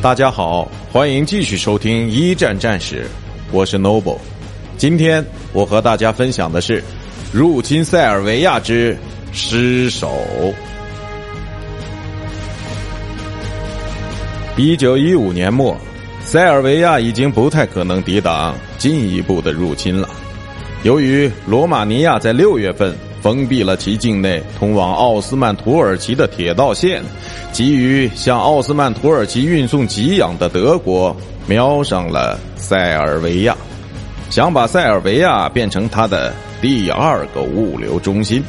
大家好，欢迎继续收听一战战史，我是 Noble。今天我和大家分享的是入侵塞尔维亚之失守。一九一五年末，塞尔维亚已经不太可能抵挡进一步的入侵了。由于罗马尼亚在六月份封闭了其境内通往奥斯曼土耳其的铁道线，急于向奥斯曼土耳其运送给养的德国瞄上了塞尔维亚，想把塞尔维亚变成他的第二个物流中心。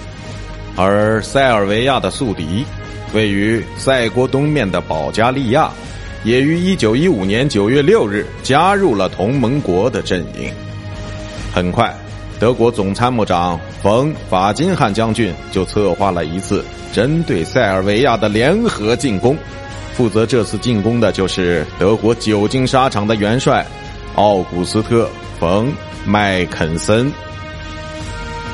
而塞尔维亚的宿敌，位于塞国东面的保加利亚，也于一九一五年九月六日加入了同盟国的阵营。很快。德国总参谋长冯·法金汉将军就策划了一次针对塞尔维亚的联合进攻。负责这次进攻的就是德国久经沙场的元帅奥古斯特·冯·麦肯森。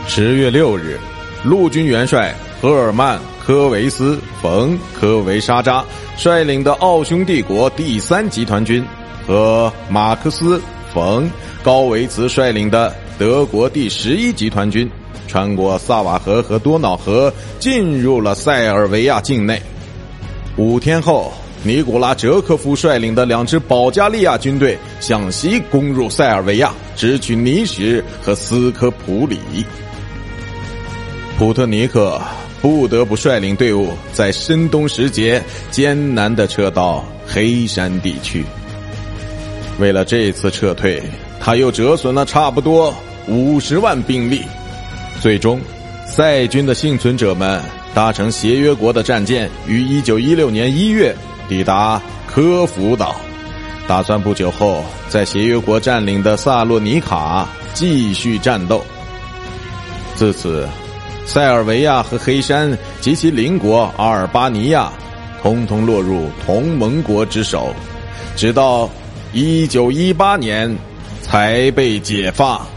十月六日，陆军元帅赫尔曼·科维斯·冯·科维沙扎率领的奥匈帝国第三集团军和马克思·冯·高维茨率领的。德国第十一集团军穿过萨瓦河和多瑙河，进入了塞尔维亚境内。五天后，尼古拉·哲科夫率领的两支保加利亚军队向西攻入塞尔维亚，直取尼什和斯科普里。普特尼克不得不率领队伍在深冬时节艰难的撤到黑山地区。为了这次撤退。他又折损了差不多五十万兵力，最终，塞军的幸存者们搭乘协约国的战舰，于一九一六年一月抵达科孚岛，打算不久后在协约国占领的萨洛尼卡继续战斗。自此，塞尔维亚和黑山及其邻国阿尔巴尼亚，通通落入同盟国之手，直到一九一八年。才被解放。